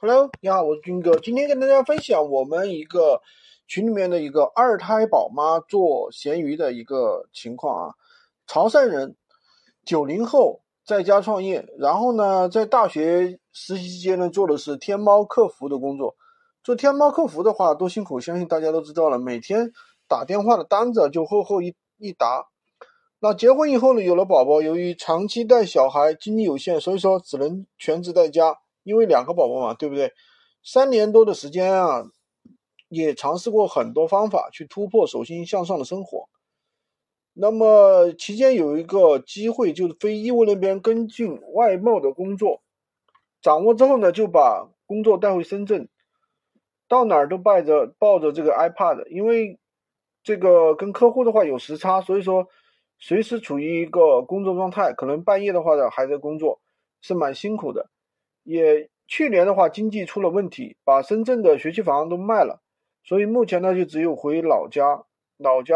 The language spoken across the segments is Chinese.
Hello，你好，我是军哥。今天跟大家分享我们一个群里面的一个二胎宝妈做闲鱼的一个情况啊。潮汕人，九零后，在家创业，然后呢，在大学实习期间呢，做的是天猫客服的工作。做天猫客服的话，多辛苦，相信大家都知道了。每天打电话的单子就厚厚一一沓。那结婚以后呢，有了宝宝，由于长期带小孩，精力有限，所以说只能全职在家。因为两个宝宝嘛，对不对？三年多的时间啊，也尝试过很多方法去突破手心向上的生活。那么期间有一个机会，就是非义乌那边跟进外贸的工作，掌握之后呢，就把工作带回深圳，到哪儿都抱着抱着这个 iPad，因为这个跟客户的话有时差，所以说随时处于一个工作状态，可能半夜的话呢还在工作，是蛮辛苦的。也去年的话，经济出了问题，把深圳的学区房都卖了，所以目前呢，就只有回老家，老家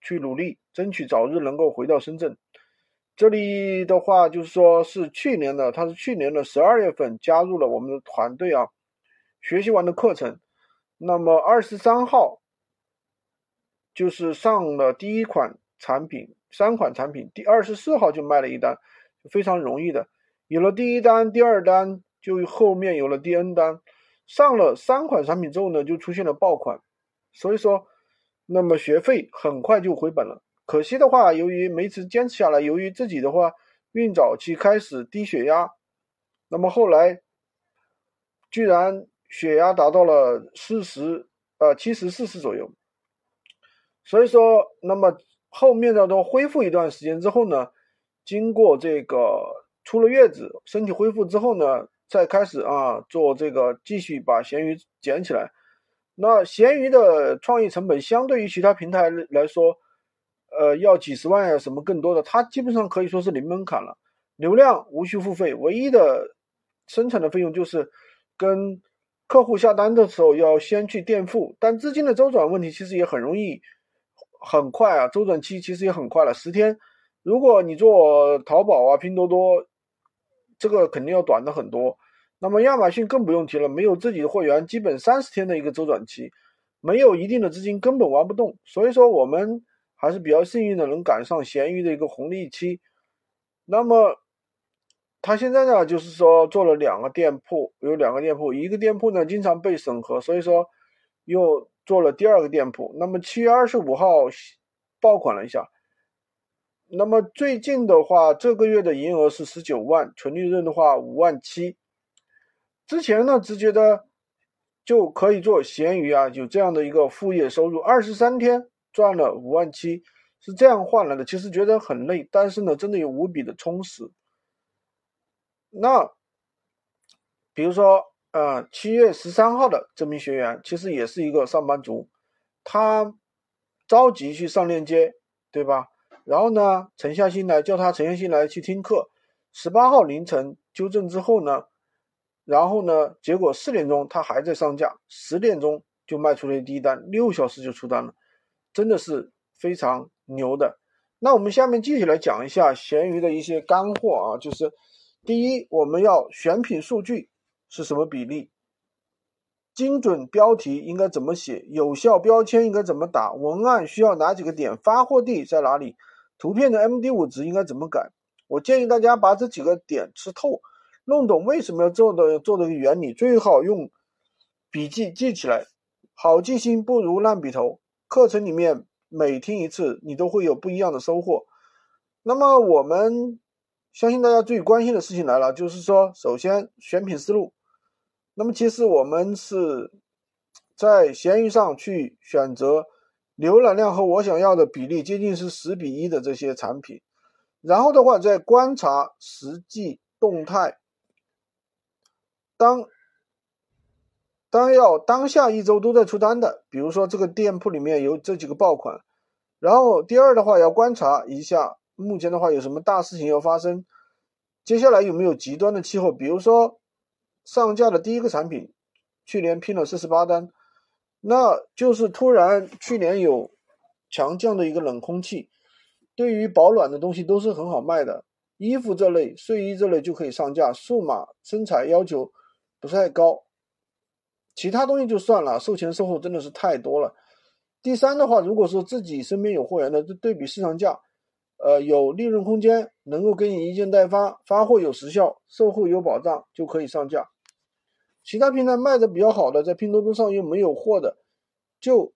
去努力，争取早日能够回到深圳。这里的话，就是说是去年的，他是去年的十二月份加入了我们的团队啊，学习完的课程，那么二十三号就是上了第一款产品，三款产品，第二十四号就卖了一单，非常容易的。有了第一单、第二单，就后面有了第 N 单，上了三款产品之后呢，就出现了爆款，所以说，那么学费很快就回本了。可惜的话，由于没持坚持下来，由于自己的话孕早期开始低血压，那么后来居然血压达到了四十呃七十四十左右，所以说，那么后面的都恢复一段时间之后呢，经过这个。出了月子，身体恢复之后呢，再开始啊做这个，继续把闲鱼捡起来。那闲鱼的创意成本相对于其他平台来说，呃，要几十万呀，什么更多的，它基本上可以说是零门槛了。流量无需付费，唯一的生产的费用就是跟客户下单的时候要先去垫付。但资金的周转问题其实也很容易，很快啊，周转期其实也很快了，十天。如果你做淘宝啊、拼多多。这个肯定要短的很多，那么亚马逊更不用提了，没有自己的货源，基本三十天的一个周转期，没有一定的资金根本玩不动。所以说我们还是比较幸运的，能赶上闲鱼的一个红利期。那么他现在呢，就是说做了两个店铺，有两个店铺，一个店铺呢经常被审核，所以说又做了第二个店铺。那么七月二十五号爆款了一下。那么最近的话，这个月的营业额是十九万，纯利润的话五万七。之前呢，只觉得就可以做闲鱼啊，有这样的一个副业收入，二十三天赚了五万七，是这样换来的。其实觉得很累，但是呢，真的有无比的充实。那比如说，呃，七月十三号的这名学员，其实也是一个上班族，他着急去上链接，对吧？然后呢，沉下心来叫他沉下心来去听课。十八号凌晨纠正之后呢，然后呢，结果四点钟他还在上架，十点钟就卖出了第一单，六小时就出单了，真的是非常牛的。那我们下面继续来讲一下闲鱼的一些干货啊，就是第一，我们要选品数据是什么比例？精准标题应该怎么写？有效标签应该怎么打？文案需要哪几个点？发货地在哪里？图片的 MD5 值应该怎么改？我建议大家把这几个点吃透，弄懂为什么要做的做的原理，最好用笔记记起来。好记性不如烂笔头。课程里面每听一次，你都会有不一样的收获。那么我们相信大家最关心的事情来了，就是说，首先选品思路。那么其实我们是在闲鱼上去选择。浏览量和我想要的比例接近是十比一的这些产品，然后的话再观察实际动态，当当要当下一周都在出单的，比如说这个店铺里面有这几个爆款，然后第二的话要观察一下目前的话有什么大事情要发生，接下来有没有极端的气候，比如说上架的第一个产品，去年拼了四十八单。那就是突然去年有强降的一个冷空气，对于保暖的东西都是很好卖的，衣服这类、睡衣这类就可以上架。数码身材要求不是太高。其他东西就算了，售前售后真的是太多了。第三的话，如果说自己身边有货源的，就对比市场价，呃，有利润空间，能够给你一件代发，发货有时效，售后有保障，就可以上架。其他平台卖的比较好的，在拼多多上又没有货的，就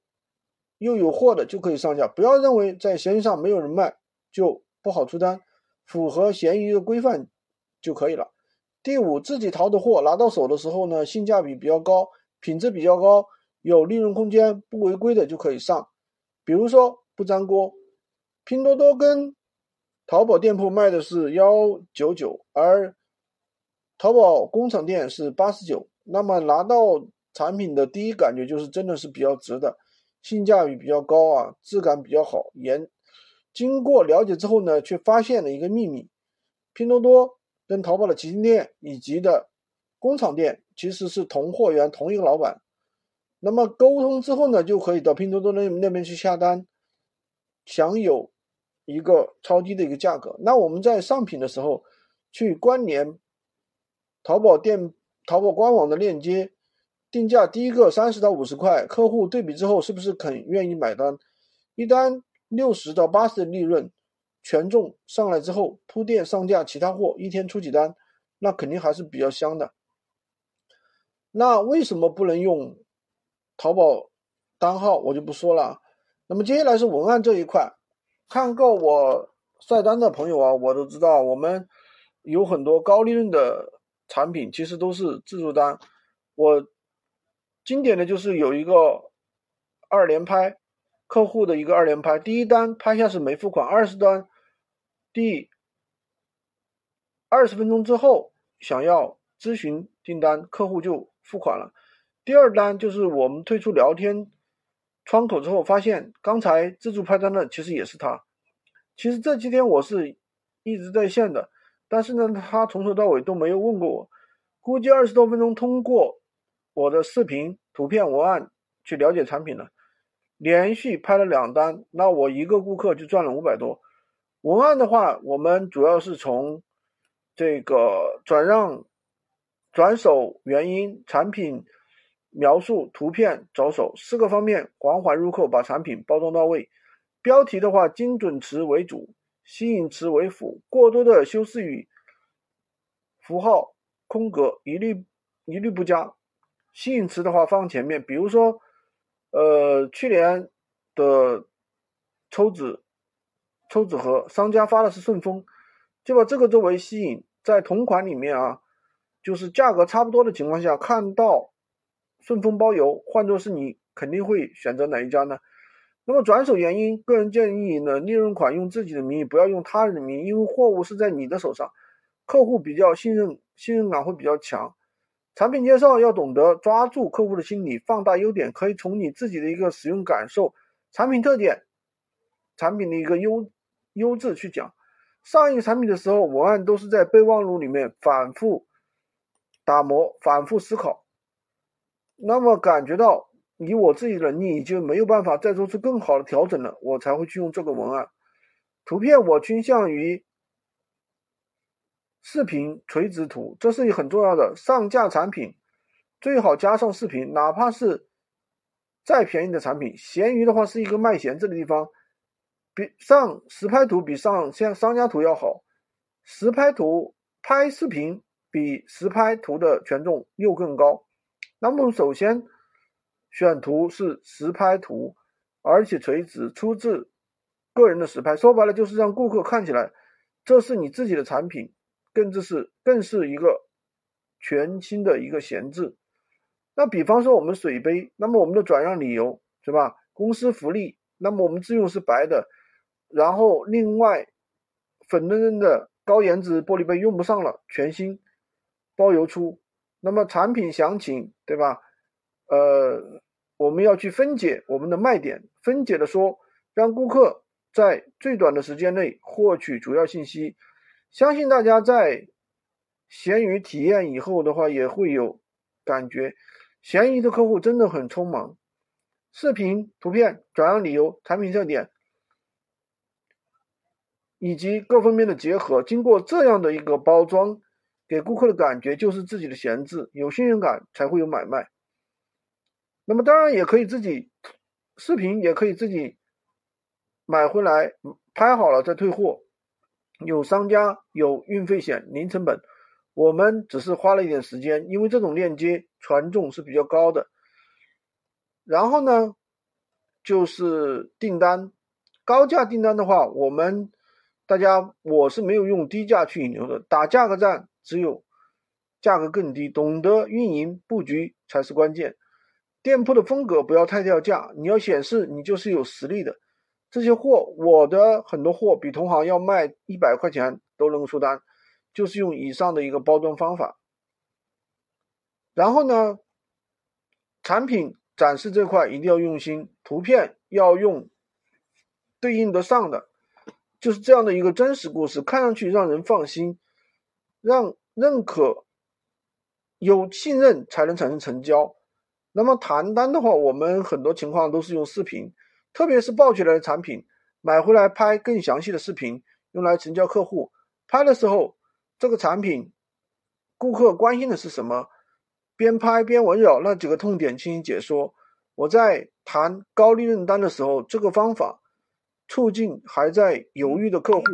又有货的就可以上架。不要认为在闲鱼上没有人卖就不好出单，符合闲鱼的规范就可以了。第五，自己淘的货拿到手的时候呢，性价比比较高，品质比较高，有利润空间，不违规的就可以上。比如说不粘锅，拼多多跟淘宝店铺卖的是幺九九，而淘宝工厂店是八十九。那么拿到产品的第一感觉就是真的是比较值的，性价比比较高啊，质感比较好。严经过了解之后呢，却发现了一个秘密：拼多多跟淘宝的旗舰店以及的工厂店其实是同货源、同一个老板。那么沟通之后呢，就可以到拼多多那那边去下单，享有一个超低的一个价格。那我们在上品的时候去关联淘宝店。淘宝官网的链接，定价第一个三十到五十块，客户对比之后是不是肯愿意买单？一单六十到八十的利润，权重上来之后铺垫上架其他货，一天出几单，那肯定还是比较香的。那为什么不能用淘宝单号？我就不说了。那么接下来是文案这一块，看过我晒单的朋友啊，我都知道我们有很多高利润的。产品其实都是自助单，我经典的就是有一个二连拍，客户的一个二连拍，第一单拍下是没付款，二十单第二十分钟之后想要咨询订单，客户就付款了。第二单就是我们退出聊天窗口之后，发现刚才自助拍单的其实也是他。其实这几天我是一直在线的。但是呢，他从头到尾都没有问过我，估计二十多分钟通过我的视频、图片、文案去了解产品了，连续拍了两单，那我一个顾客就赚了五百多。文案的话，我们主要是从这个转让、转手原因、产品描述、图片着手四个方面，环环入扣，把产品包装到位。标题的话，精准词为主。吸引词为辅，过多的修饰语、符号、空格一律一律不加。吸引词的话放前面，比如说，呃，去年的抽纸抽纸盒，商家发的是顺丰，就把这个作为吸引。在同款里面啊，就是价格差不多的情况下，看到顺丰包邮，换作是你，肯定会选择哪一家呢？那么转手原因，个人建议呢，利润款用自己的名义，不要用他人的名义，因为货物是在你的手上，客户比较信任，信任感会比较强。产品介绍要懂得抓住客户的心理，放大优点，可以从你自己的一个使用感受、产品特点、产品的一个优优质去讲。上一个产品的时候，文案都是在备忘录里面反复打磨、反复思考，那么感觉到。以我自己的能力，已经没有办法再做出更好的调整了，我才会去用这个文案。图片我倾向于视频垂直图，这是很重要的。上架产品最好加上视频，哪怕是再便宜的产品。闲鱼的话是一个卖闲置的地方，比上实拍图比上像商家图要好。实拍图拍视频比实拍图的权重又更高。那么首先。选图是实拍图，而且垂直，出自个人的实拍。说白了就是让顾客看起来这是你自己的产品，更这是更是一个全新的一个闲置。那比方说我们水杯，那么我们的转让理由是吧？公司福利，那么我们自用是白的，然后另外粉嫩嫩的高颜值玻璃杯用不上了，全新包邮出。那么产品详情对吧？呃。我们要去分解我们的卖点，分解的说，让顾客在最短的时间内获取主要信息。相信大家在闲鱼体验以后的话，也会有感觉，闲鱼的客户真的很匆忙。视频、图片、转让理由、产品特点以及各方面的结合，经过这样的一个包装，给顾客的感觉就是自己的闲置，有信任感才会有买卖。那么当然也可以自己视频也可以自己买回来拍好了再退货，有商家有运费险零成本，我们只是花了一点时间，因为这种链接权重是比较高的。然后呢，就是订单高价订单的话，我们大家我是没有用低价去引流的，打价格战只有价格更低，懂得运营布局才是关键。店铺的风格不要太掉价，你要显示你就是有实力的。这些货，我的很多货比同行要卖一百块钱都能出单，就是用以上的一个包装方法。然后呢，产品展示这块一定要用心，图片要用对应得上的，就是这样的一个真实故事，看上去让人放心，让认可，有信任才能产生成交。那么谈单的话，我们很多情况都是用视频，特别是爆起来的产品，买回来拍更详细的视频，用来成交客户。拍的时候，这个产品顾客关心的是什么？边拍边围绕那几个痛点进行解说。我在谈高利润单的时候，这个方法促进还在犹豫的客户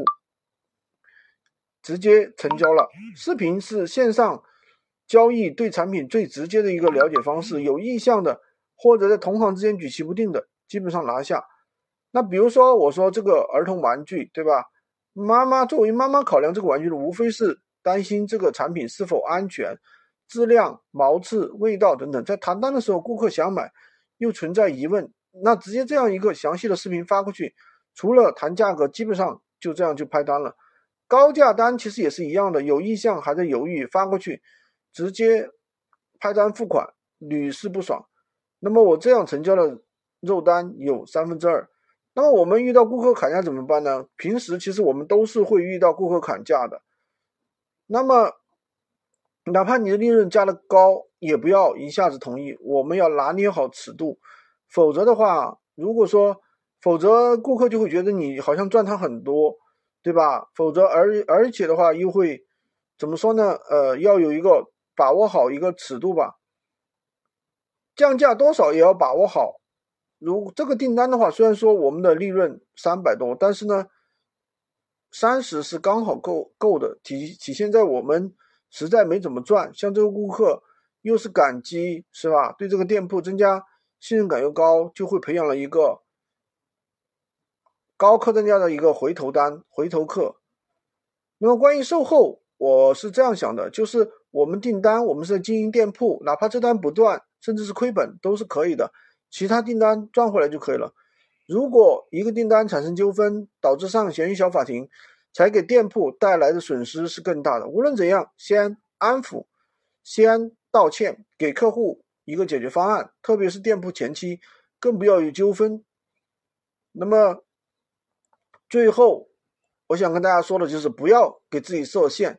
直接成交了。视频是线上。交易对产品最直接的一个了解方式，有意向的或者在同行之间举棋不定的，基本上拿下。那比如说我说这个儿童玩具，对吧？妈妈作为妈妈考量这个玩具的，无非是担心这个产品是否安全、质量、毛刺、味道等等。在谈单的时候，顾客想买又存在疑问，那直接这样一个详细的视频发过去，除了谈价格，基本上就这样就拍单了。高价单其实也是一样的，有意向还在犹豫，发过去。直接拍单付款，屡试不爽。那么我这样成交的肉单有三分之二。那么我们遇到顾客砍价怎么办呢？平时其实我们都是会遇到顾客砍价的。那么哪怕你的利润加的高，也不要一下子同意。我们要拿捏好尺度，否则的话，如果说否则顾客就会觉得你好像赚他很多，对吧？否则而而且的话又会怎么说呢？呃，要有一个。把握好一个尺度吧，降价多少也要把握好。如这个订单的话，虽然说我们的利润三百多，但是呢，三十是刚好够够的，体体现在我们实在没怎么赚。像这个顾客又是感激，是吧？对这个店铺增加信任感又高，就会培养了一个高客单价的一个回头单、回头客。那么关于售后，我是这样想的，就是。我们订单，我们是在经营店铺，哪怕这单不断，甚至是亏本都是可以的，其他订单赚回来就可以了。如果一个订单产生纠纷，导致上闲鱼小法庭，才给店铺带来的损失是更大的。无论怎样，先安抚，先道歉，给客户一个解决方案，特别是店铺前期，更不要有纠纷。那么最后，我想跟大家说的就是，不要给自己设限。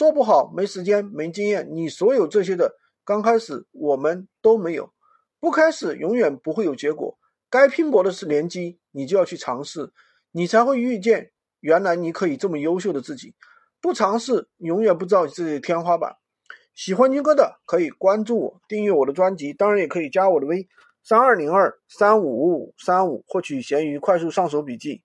做不好，没时间，没经验，你所有这些的刚开始我们都没有，不开始永远不会有结果。该拼搏的是联机，你就要去尝试，你才会遇见原来你可以这么优秀的自己。不尝试，永远不知道自己的天花板。喜欢军哥的可以关注我，订阅我的专辑，当然也可以加我的微三二零二三五五五三五，获取闲鱼快速上手笔记。